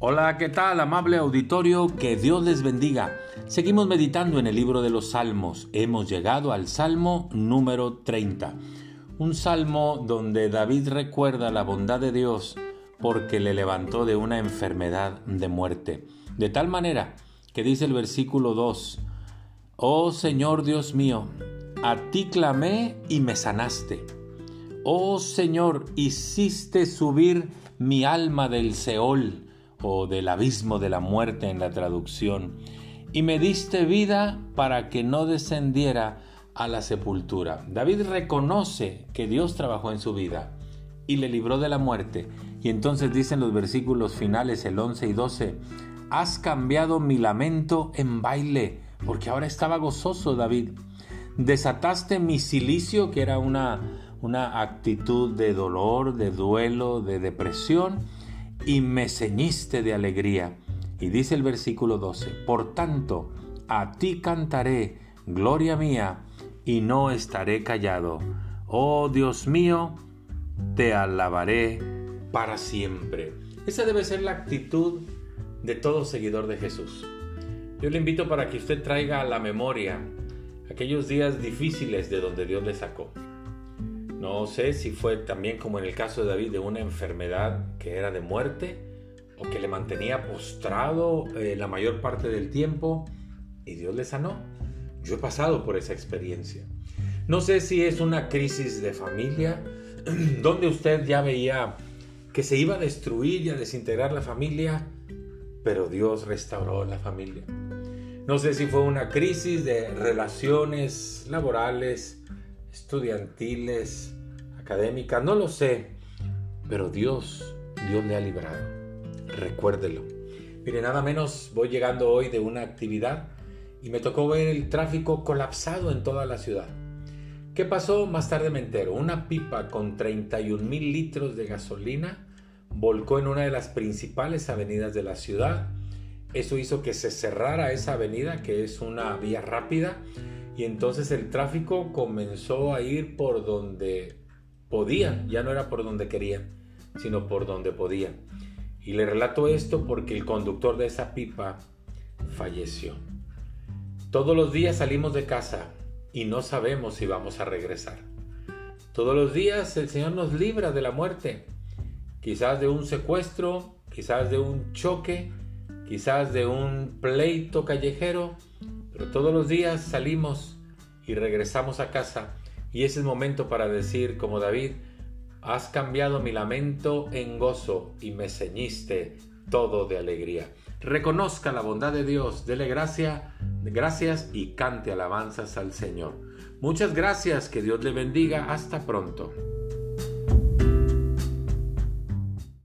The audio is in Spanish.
Hola, ¿qué tal, amable auditorio? Que Dios les bendiga. Seguimos meditando en el libro de los Salmos. Hemos llegado al Salmo número 30. Un salmo donde David recuerda la bondad de Dios porque le levantó de una enfermedad de muerte. De tal manera que dice el versículo 2, Oh Señor Dios mío, a ti clamé y me sanaste. Oh Señor, hiciste subir mi alma del Seol o del abismo de la muerte en la traducción, y me diste vida para que no descendiera a la sepultura. David reconoce que Dios trabajó en su vida y le libró de la muerte. Y entonces dicen los versículos finales, el 11 y 12, has cambiado mi lamento en baile, porque ahora estaba gozoso David. Desataste mi silicio, que era una, una actitud de dolor, de duelo, de depresión, y me ceñiste de alegría. Y dice el versículo 12, por tanto, a ti cantaré, gloria mía, y no estaré callado. Oh Dios mío, te alabaré para siempre. Esa debe ser la actitud de todo seguidor de Jesús. Yo le invito para que usted traiga a la memoria aquellos días difíciles de donde Dios le sacó. No sé si fue también como en el caso de David de una enfermedad que era de muerte o que le mantenía postrado eh, la mayor parte del tiempo y Dios le sanó. Yo he pasado por esa experiencia. No sé si es una crisis de familia donde usted ya veía que se iba a destruir y a desintegrar la familia, pero Dios restauró la familia. No sé si fue una crisis de relaciones laborales, estudiantiles, académicas, no lo sé, pero Dios, Dios le ha librado. Recuérdelo. Mire, nada menos voy llegando hoy de una actividad y me tocó ver el tráfico colapsado en toda la ciudad. ¿Qué pasó? Más tarde me entero. Una pipa con 31 mil litros de gasolina volcó en una de las principales avenidas de la ciudad. Eso hizo que se cerrara esa avenida, que es una vía rápida, y entonces el tráfico comenzó a ir por donde podía, ya no era por donde quería, sino por donde podía. Y le relato esto porque el conductor de esa pipa falleció. Todos los días salimos de casa y no sabemos si vamos a regresar. Todos los días el Señor nos libra de la muerte, quizás de un secuestro, quizás de un choque, quizás de un pleito callejero, todos los días salimos y regresamos a casa y es el momento para decir como David, has cambiado mi lamento en gozo y me ceñiste todo de alegría. Reconozca la bondad de Dios, dele gracia, gracias y cante alabanzas al Señor. Muchas gracias, que Dios le bendiga, hasta pronto.